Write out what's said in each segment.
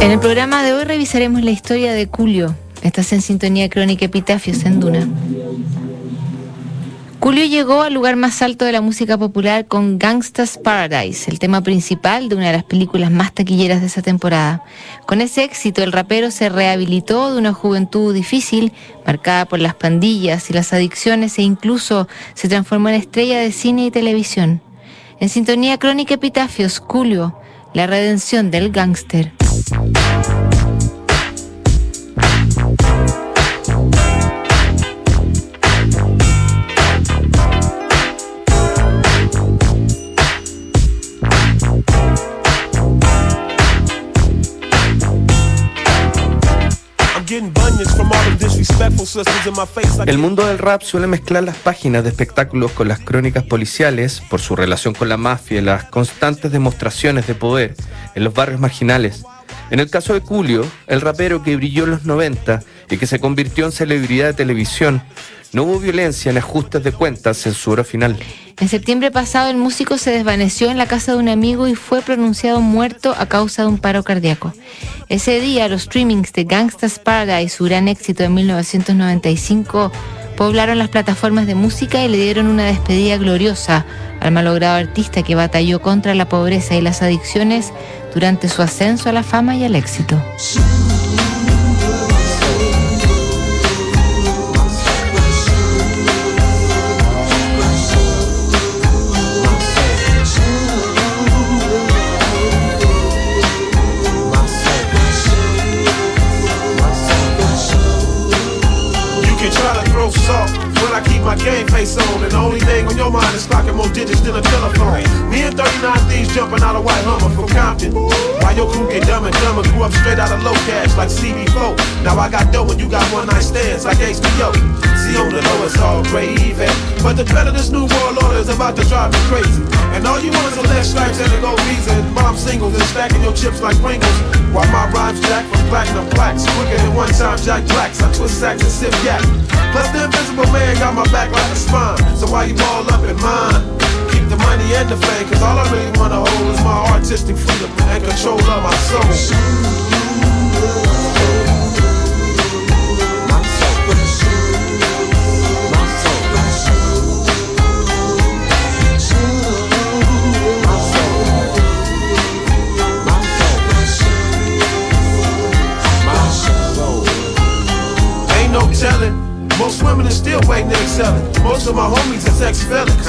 En el programa de hoy revisaremos la historia de Julio. Estás en sintonía crónica Epitafios en Duna. Julio llegó al lugar más alto de la música popular con Gangsta's Paradise, el tema principal de una de las películas más taquilleras de esa temporada. Con ese éxito, el rapero se rehabilitó de una juventud difícil, marcada por las pandillas y las adicciones, e incluso se transformó en estrella de cine y televisión. En sintonía crónica Epitafios, Julio, la redención del gángster. El mundo del rap suele mezclar las páginas de espectáculos con las crónicas policiales por su relación con la mafia y las constantes demostraciones de poder en los barrios marginales. En el caso de Julio, el rapero que brilló en los 90 y que se convirtió en celebridad de televisión, no hubo violencia en ajustes de cuentas en su hora final. En septiembre pasado, el músico se desvaneció en la casa de un amigo y fue pronunciado muerto a causa de un paro cardíaco. Ese día, los streamings de Gangsta's Paradise, su gran éxito de 1995, poblaron las plataformas de música y le dieron una despedida gloriosa al malogrado artista que batalló contra la pobreza y las adicciones durante su ascenso a la fama y al éxito. Your mind is stocking more digits than a telephone. Me and 39 thieves jumping out of white Hummer from Compton. Why your crew get dumb and dumber? Grew up straight out of low cash like CB4. Now I got dough and you got one night stands like HBO. See on the low it's all gravy, but the threat of this new world order is about to drive me crazy. And all you want is a less stripes and a visa and bomb singles and stacking your chips like Pringles. While my rhymes jack from platinum plaques, quicker than one time Jack Blacks. I twist sacks and sip yak. Plus the invisible man got my back like a spine. So why you ball up in mine? Keep the money and the fame, cause all I really wanna hold is my artistic freedom and control of my soul. Women are still waiting to excel it. Most of my homies is ex-felons.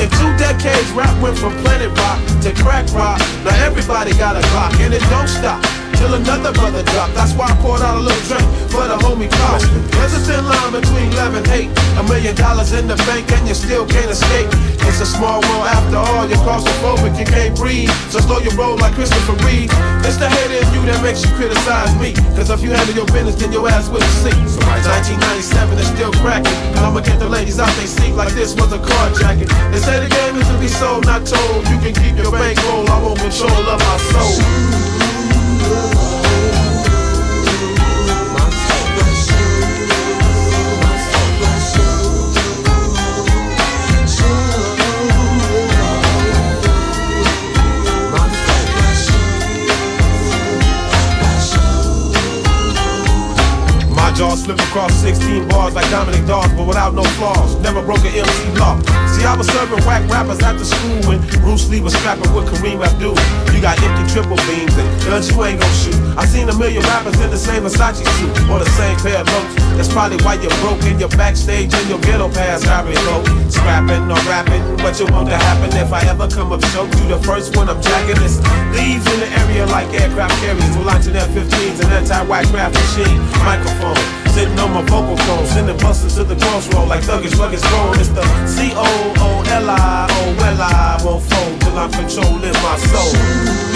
In two decades, rap went from planet rock to crack rock. Now everybody got a clock, and it don't stop till another brother drop. That's why I poured out a little drink for the homie cost. There's a thin line between love and hate. A million dollars in the bank and you still can't escape. It's a small world after all. You're claustrophobic, you can't breathe. So slow your roll like Christopher Reeve. It's the hate in you that makes you criticize me. Cause if you handle your business, then your ass will see. So 1997 is still cracking. I'ma get the ladies out they seat like this was a carjacking. They say the game is to be sold, not told. You can keep your bankroll, I want control of my soul. Slip across 16 bars like Dominique Dawes, but without no flaws. Never broke an MC law. See, I was serving whack rappers after school when Bruce Lee was scrapping with Kareem Abdul. You got empty triple beams and guns you ain't gon' shoot. I seen a million rappers in the same Versace suit or the same pair of boots. That's probably why you're broke in your backstage and your ghetto pass having low. Scrapping or rapping, what you want to happen if I ever come up show you the first one I'm jacking this. Leaves in the area like aircraft carriers. We're launching F-15s and anti-whack craft machine microphone. Sitting on my vocal phone, sending busters to the crossroad like thuggish rugged strong. It's the C O O L I O L I won't fold till I'm controlling my soul.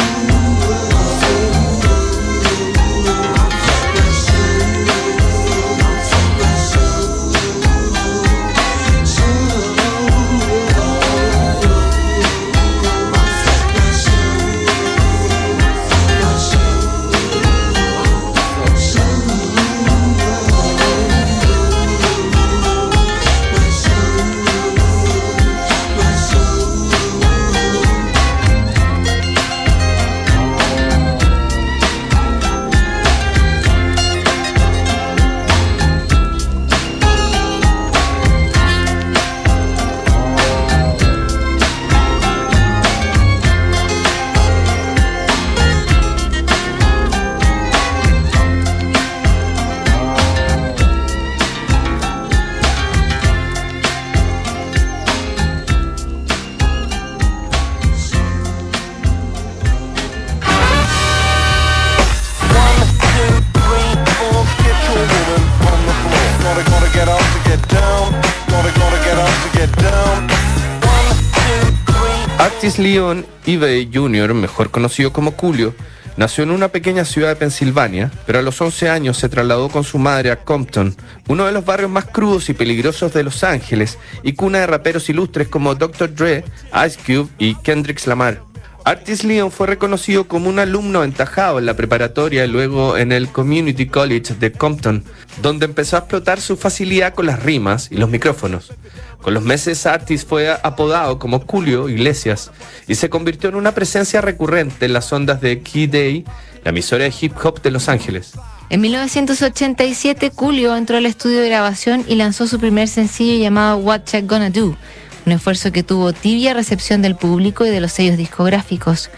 Leon Ivey Jr., mejor conocido como Julio, nació en una pequeña ciudad de Pensilvania, pero a los 11 años se trasladó con su madre a Compton, uno de los barrios más crudos y peligrosos de Los Ángeles, y cuna de raperos ilustres como Dr. Dre, Ice Cube y Kendrick Lamar. Artis Leon fue reconocido como un alumno aventajado en la preparatoria y luego en el Community College de Compton, donde empezó a explotar su facilidad con las rimas y los micrófonos. Con los meses Artis fue apodado como Julio Iglesias y se convirtió en una presencia recurrente en las ondas de Key Day, la emisora de hip hop de Los Ángeles. En 1987, Julio entró al estudio de grabación y lanzó su primer sencillo llamado What Check Gonna Do, un esfuerzo que tuvo tibia recepción del público y de los sellos discográficos.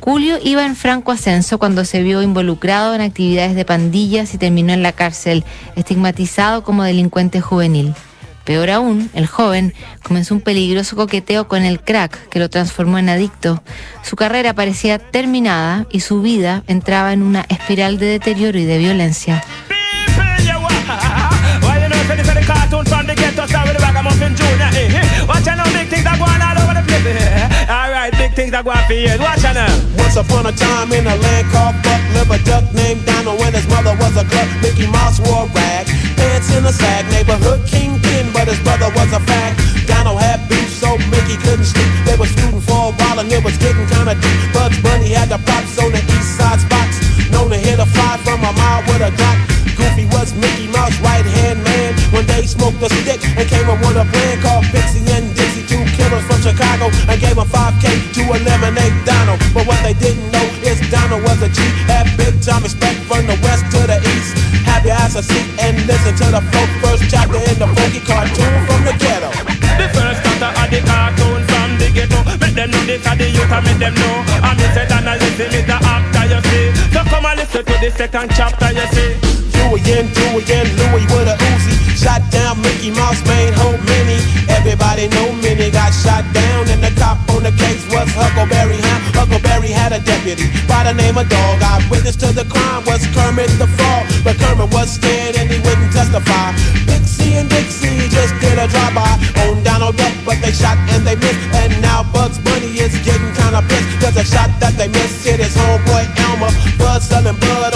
Julio iba en franco ascenso cuando se vio involucrado en actividades de pandillas y terminó en la cárcel, estigmatizado como delincuente juvenil. Peor aún, el joven comenzó un peligroso coqueteo con el crack que lo transformó en adicto. Su carrera parecía terminada y su vida entraba en una espiral de deterioro y de violencia. Alright, big things are going for years. Watch out now. Once upon a time in a land called Buck, lived a duck named Donald when his mother was a gluck. Mickey Mouse wore a rag, pants in a sag, neighborhood kingpin, but his brother was a fag. Donald had beef, so Mickey couldn't sleep. They was shooting for a while and it was getting kinda deep. Bugs Bunny had the props on the east side spots, known to hit a fly from a mile with a drop. Goofy was Mickey Mouse right hand man. One day smoked a stick and came up with a plan called Pixie and Chicago, and gave him 5K to eliminate Donald. But what they didn't know is Donald was a G, had big time respect from the west to the east. Have your ass a seat and listen to the folk first chapter in the funky cartoon from the ghetto. The first chapter of the cartoon from the ghetto. Make them know this are the youth and make them know. And me say Donald listen is the actor you see. So come and listen to the second chapter you see. Do again, do again, Louis with a Uzi. Shot down Mickey Mouse, main home mini. Everybody know Minnie got shot down, and the cop on the case was Huckleberry Hound. Huckleberry had a deputy by the name of Dog. Eyewitness to the crime was Kermit the Frog, but Kermit was scared and he wouldn't testify. Pixie and Dixie just did a drive-by on Donald Duck, but they shot and they missed. And now Bugs Bunny is getting kinda pissed, cause the shot that they missed hit his homeboy Elmer. Blood selling blood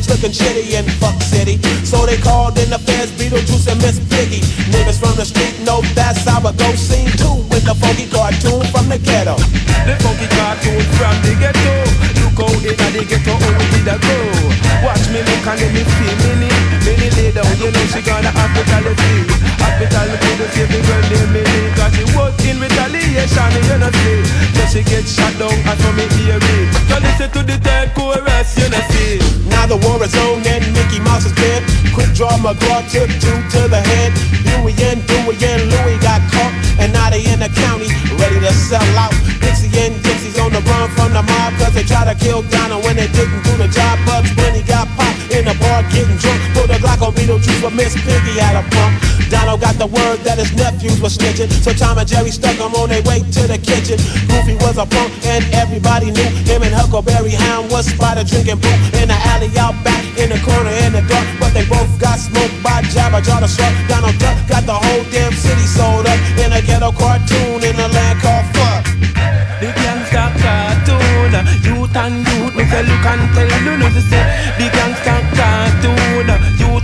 Future looking shitty in Fuck City. So they called in the feds, Beetlejuice and Miss Piggy. Niggas from the street know that's how it go. Scene two with the funky cartoon from the ghetto. The funky cartoon from the ghetto. Look out in the ghetto, oh we did a go. Watch me look and then me feel Minnie. Minnie lay down, you know she gonna hospitality. Hospital to save the girl named Minnie. Cause she was in retaliation, you know see. So she get shot down and from me hear me. So listen to the know the war is on and Mickey Mouse is dead. Quick draw McGraw took two to the head. Huey and Dewey and Louie got caught. And now they in the county, ready to sell out. Pixie and Dixie's on the run from the mob. Cause they tried to kill Donald when they didn't do the job. Bugs Beetlejuice, but Miss Piggy had a pump. Donald got the word that his nephews were snitching. So Tom and Jerry stuck him on their way to the kitchen. Goofy was a punk and everybody knew him and Huckleberry Hound was spotted drinking brew in the alley out back in the corner in the dark. But they both got smoked by Jabberjaw the Shark. Donald Duck got the whole damn city sold up in a ghetto cartoon in a land called Fuck. The gangsta cartoon, youth and youth, me look and tell you to say the gangsta cartoon,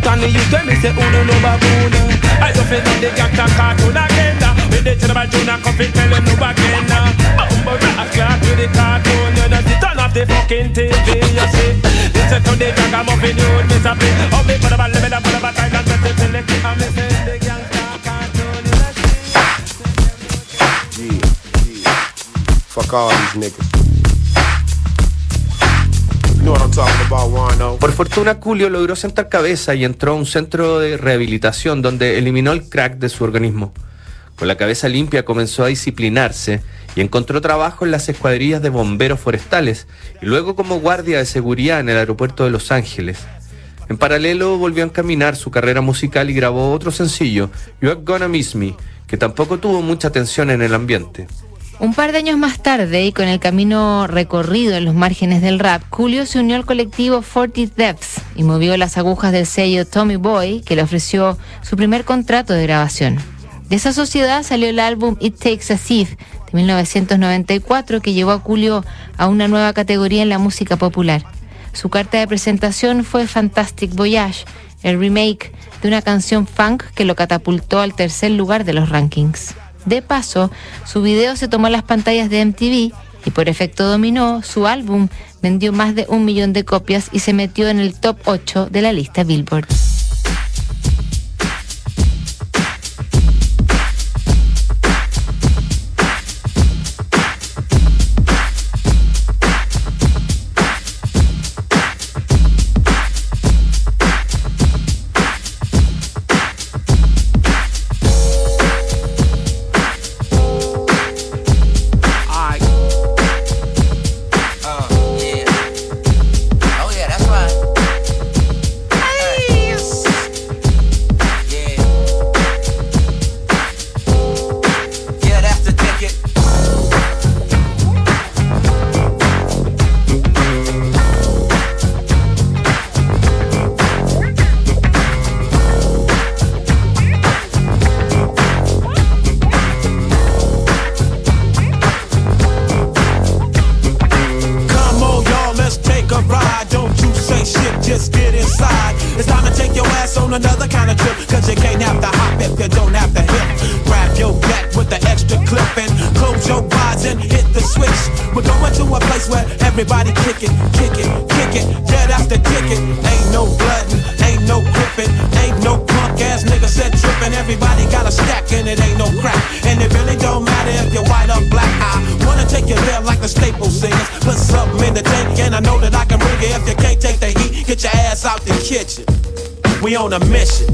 youth and youth, me say uno no baboon. I feel the gangsta cartoon again, with the terrible tune, come fit tell them no again. Bumbo rock clock with the cartoon, you know see turn off the fucking TV, you see. Listen to the ragamuffin me say play. Oh me put a me da put a time and set it till the gangsta you. Fuck all these niggas. Por fortuna, Julio logró sentar cabeza y entró a un centro de rehabilitación donde eliminó el crack de su organismo. Con la cabeza limpia comenzó a disciplinarse y encontró trabajo en las escuadrillas de bomberos forestales y luego como guardia de seguridad en el aeropuerto de Los Ángeles. En paralelo volvió a encaminar su carrera musical y grabó otro sencillo, You're Gonna Miss Me, que tampoco tuvo mucha atención en el ambiente. Un par de años más tarde, y con el camino recorrido en los márgenes del rap, Julio se unió al colectivo Forty Depths y movió las agujas del sello Tommy Boy, que le ofreció su primer contrato de grabación. De esa sociedad salió el álbum It Takes a Thief de 1994 que llevó a Julio a una nueva categoría en la música popular. Su carta de presentación fue Fantastic Voyage, el remake de una canción funk que lo catapultó al tercer lugar de los rankings. De paso, su video se tomó las pantallas de MTV y por efecto dominó, su álbum vendió más de un millón de copias y se metió en el top 8 de la lista Billboard. another kind of trip. Cause you can't have to hop if you don't have to hip. Grab your back with the extra clip and close your eyes and hit the switch. We're going to a place where everybody kick it, kick it, kick it. Yeah, that's the ticket. Ain't no glutton, ain't no gripping Ain't no punk ass nigga said tripping. Everybody got a stack and it ain't no crack And it really don't matter if you're white or black. I wanna take you there like the staple singers. Put something in the tank and I know that I can bring it If you can't take the heat, get your ass out the kitchen on a mission.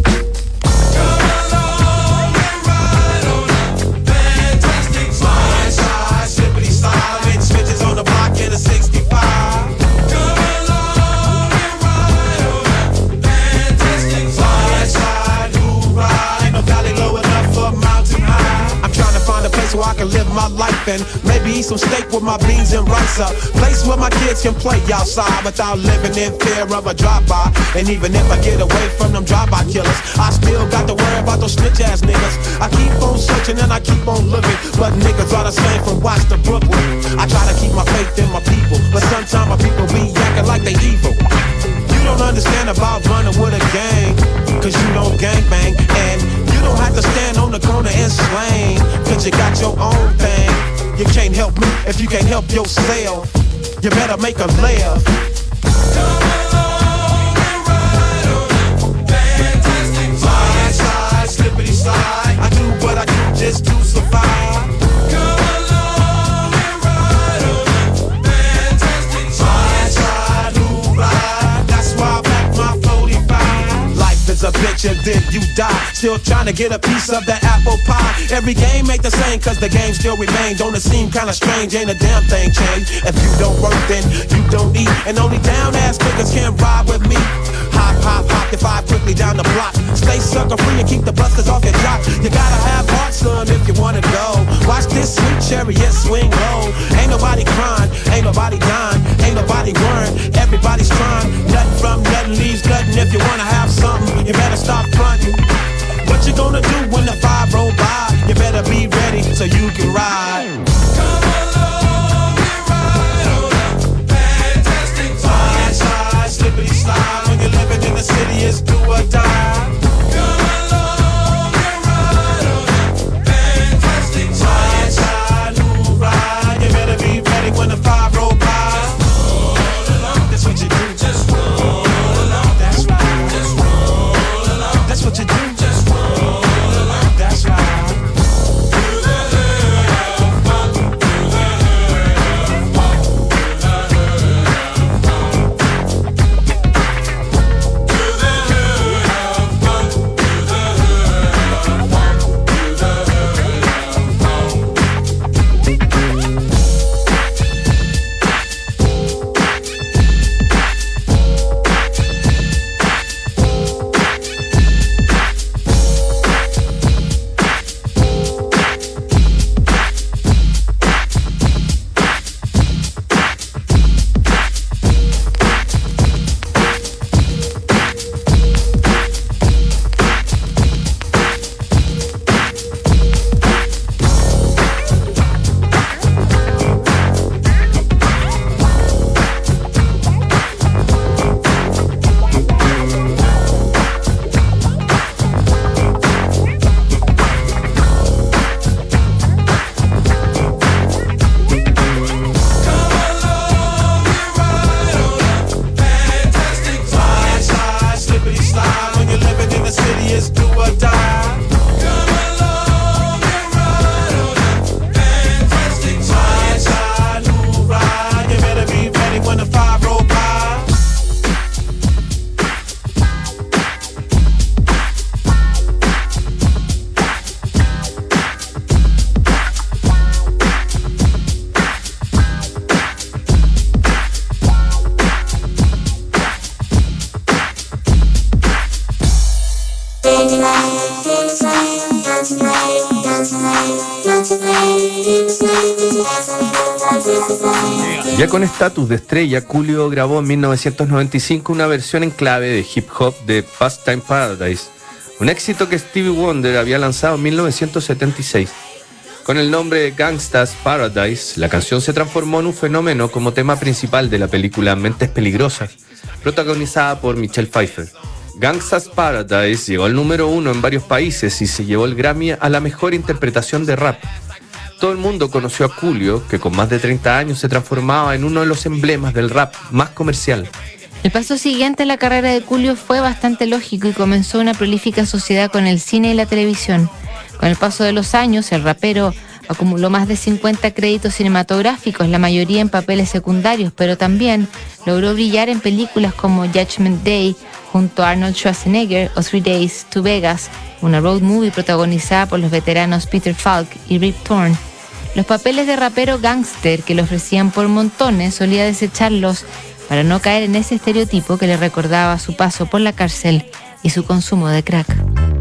Eat some steak with my beans and rice. A place where my kids can play outside without living in fear of a drive-by. And even if I get away from them drive-by killers, I still got to worry about those snitch ass niggas. I keep on searching and I keep on looking, but niggas are the same from Watts to Brooklyn. I try to keep my faith in my people, but sometimes my people be acting like they evil. You don't understand about running with a gang, cause you don't gang bang, and don't have to stand on the corner and slang, cause you got your own thing. You can't help me if you can't help yourself. You better make a laugh. Fantastic slide, slide, slippity slide. I do what I do just to survive. And then you die. Still trying to get a piece of that apple pie. Every game ain't the same cause the game still remains. Don't it seem kinda strange? Ain't a damn thing changed. If you don't work, then you don't eat. And only down ass niggas can ride with me. Hop, hop, hop, if I quickly down the block. Stay sucker free and keep the busters off your jock. You gotta have heart, son, if you wanna go. Watch this sweet chariot swing low. Ain't nobody crying, ain't nobody dying, ain't nobody worrying. Everybody's trying. Nothing from nothing leaves nothing. If you wanna have something, you better stop fronting. What you gonna do when the five roll by? You better be ready so you can ride. Slippity slide. When you're living in the city, it's do or die. Ya con estatus de estrella, Julio grabó en 1995 una versión en clave de hip hop de Pastime Paradise, un éxito que Stevie Wonder había lanzado en 1976. Con el nombre de Gangsta's Paradise, la canción se transformó en un fenómeno como tema principal de la película Mentes Peligrosas, protagonizada por Michelle Pfeiffer. Gangsta's Paradise llegó al número uno en varios países y se llevó el Grammy a la mejor interpretación de rap. Todo el mundo conoció a Julio, que con más de 30 años se transformaba en uno de los emblemas del rap más comercial. El paso siguiente en la carrera de Julio fue bastante lógico y comenzó una prolífica sociedad con el cine y la televisión. Con el paso de los años, el rapero acumuló más de 50 créditos cinematográficos, la mayoría en papeles secundarios, pero también logró brillar en películas como Judgment Day junto a Arnold Schwarzenegger o Three Days to Vegas, una road movie protagonizada por los veteranos Peter Falk y Rip Torn. Los papeles de rapero gángster que le ofrecían por montones solía desecharlos para no caer en ese estereotipo que le recordaba su paso por la cárcel y su consumo de crack.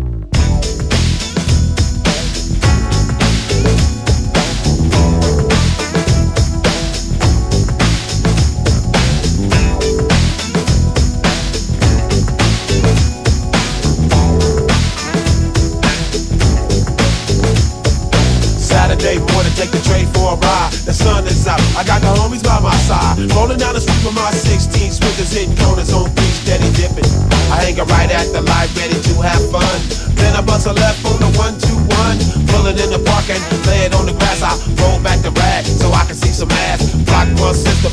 Rolling down the street with my 16 swingers hitting corners on three steady dipping. I hang right at the light, ready to have fun. Then I bust a left on the one.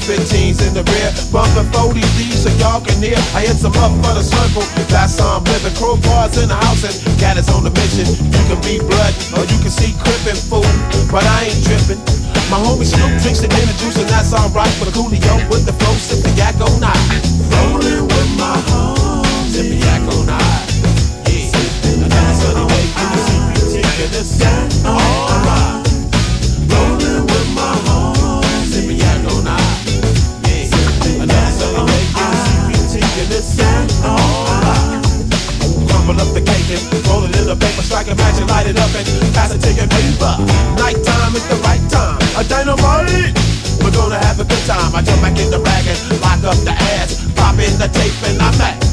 15s in the rear. Bumping 40 thieves so y'all can hear. I hit some up for the circle. That's how I'm living. Crowbars in the house and cat is on the mission. You can be blood or you can see crippin' fool. But I ain't trippin'. My homie Snoop drinks the inner juice and that's alright. But Coolio with the flow, sip the yak all night. Rollin' with my homies, sip the yak all night. Yeah, another sunny day in the CPT and it's alright. It up and pass to your neighbor. Nighttime is the right time. A dynamite. We're gonna have a good time. I jump back in the rag and lock up the ass. Pop in the tape and I match.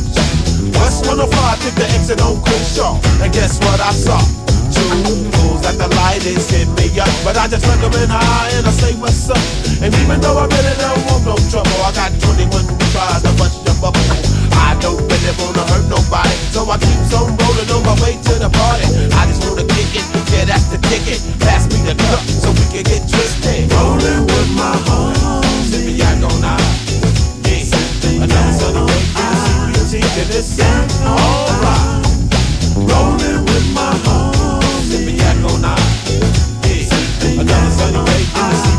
West 105 took the exit on Crenshaw. And guess what I saw? Two fools at the light is hit me up. But I just look them in the eye and I say what's up. And even though I really don't want no trouble, I got 21 tries to bust your bubble. I don't really wanna hurt nobody, so I keep on rolling on my way to the party. I just wanna kick it, yeah that's the ticket. Pass me the cup so we can get twisted. With my homies, sipping yak night. Yeah, another sunny day yak all night. Yeah, another sunny day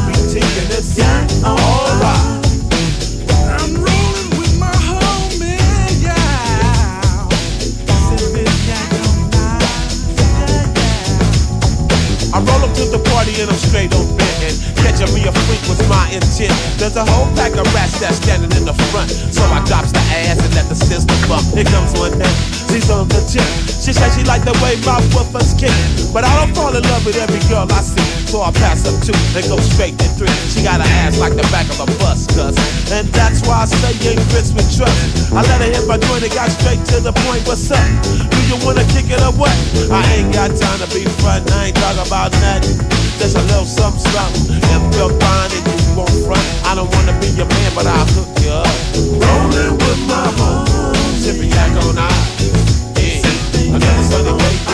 but I don't fall in love with every girl I see, so I pass up two and go straight to three. She got an ass like the back of a bus, cuz, and that's why I say ain't Chris with trust. I let her hit my joint and got straight to the point. What's up? Do you wanna kick it or what? I ain't got time to be front. I ain't talking about nothing. Just a little something, something. If you're fine and you won't I don't wanna be your man, but I'll hook you up. Rolling with my homies, sipping yak all night. Yeah, another sunny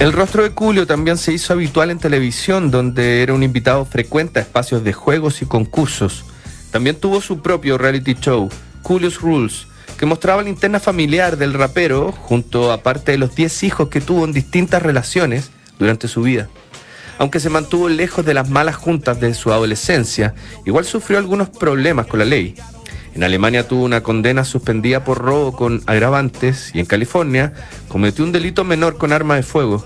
El rostro de Julio también se hizo habitual en televisión, donde era un invitado frecuente a espacios de juegos y concursos. También tuvo su propio reality show, Julio's Rules, que mostraba la interna familiar del rapero, junto a parte de los 10 hijos que tuvo en distintas relaciones durante su vida. Aunque se mantuvo lejos de las malas juntas de su adolescencia, igual sufrió algunos problemas con la ley. En Alemania tuvo una condena suspendida por robo con agravantes y en California cometió un delito menor con arma de fuego,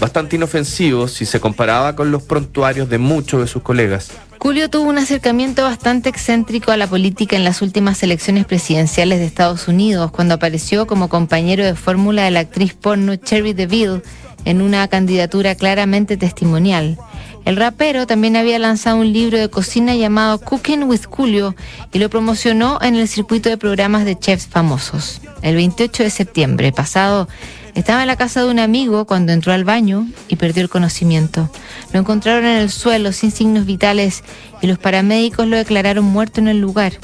bastante inofensivo si se comparaba con los prontuarios de muchos de sus colegas. Julio tuvo un acercamiento bastante excéntrico a la política en las últimas elecciones presidenciales de Estados Unidos, cuando apareció como compañero de fórmula de la actriz porno Cherry DeVille en una candidatura claramente testimonial. El rapero también había lanzado un libro de cocina llamado Cooking with Julio y lo promocionó en el circuito de programas de chefs famosos. El 28 de septiembre pasado estaba en la casa de un amigo cuando entró al baño y perdió el conocimiento. Lo encontraron en el suelo sin signos vitales y los paramédicos lo declararon muerto en el lugar.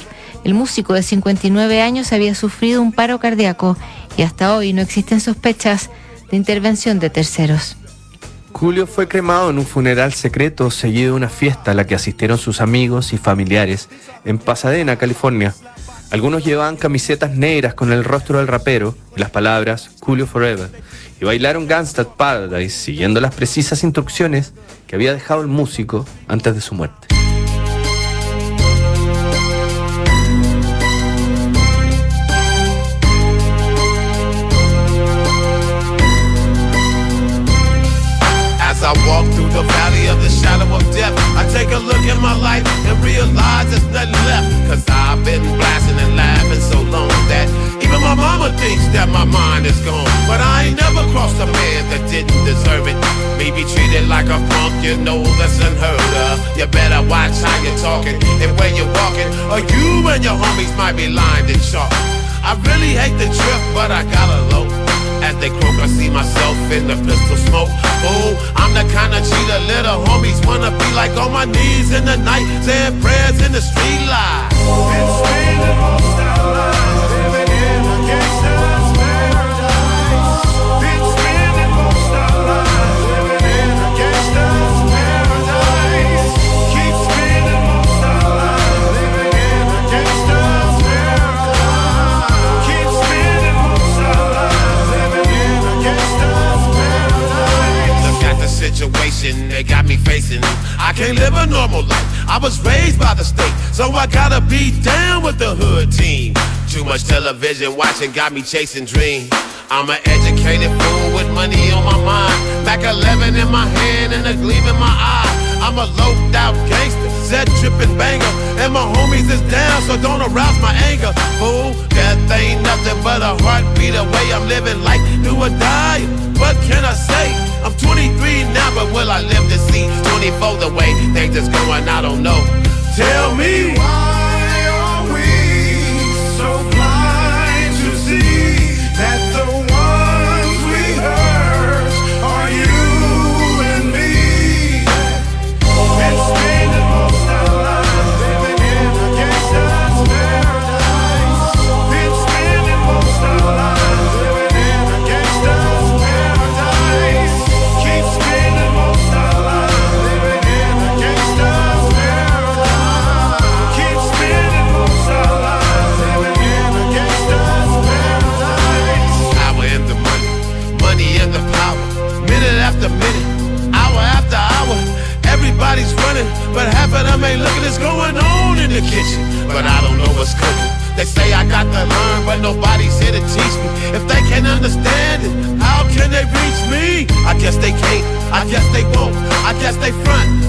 El músico de 59 años había sufrido un paro cardíaco y hasta hoy no existen sospechas de intervención de terceros. Julio fue cremado en un funeral secreto seguido de una fiesta a la que asistieron sus amigos y familiares en Pasadena, California. Algunos llevaban camisetas negras con el rostro del rapero y las palabras Julio Forever y bailaron Gangsta Paradise siguiendo las precisas instrucciones que había dejado el músico antes de su muerte. Might be lined in chalk. I really hate the trip, but I gotta low. As they croak, I see myself in the pistol smoke. Oh, I'm the kind of cheater little homies wanna be like on my knees in the night, saying prayers in the street light. Been spending most our was raised by the state, so I gotta be down with the hood team. Too much television watching got me chasing dreams. I'm an educated fool with money on my mind. Mac 11 in my hand and a gleam in my eye. I'm a loped out gangster, set tripping banger. And my homies is down, so don't arouse my anger. Fool, death ain't nothing but a heartbeat away. I'm living like do or die. What can I say? I'm 23 now, but will I live to see 24 the way things is going? I don't know. Tell me why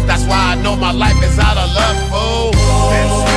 That's why I know my life is out of luck, oh.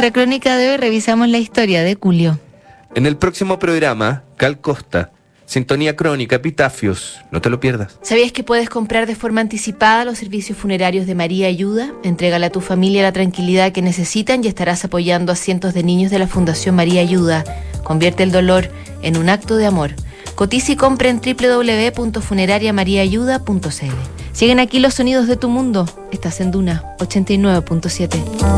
Nuestra crónica de hoy revisamos la historia de Julio. En el próximo programa, Cal Costa, Sintonía Crónica, Epitafios, no te lo pierdas. ¿Sabías que puedes comprar de forma anticipada los servicios funerarios de María Ayuda? Entrégale a tu familia la tranquilidad que necesitan y estarás apoyando a cientos de niños de la Fundación María Ayuda. Convierte el dolor en un acto de amor. Cotiza y compra en www.funerariamariaayuda.cl. Siguen aquí los sonidos de tu mundo. Estás en Duna 89.7.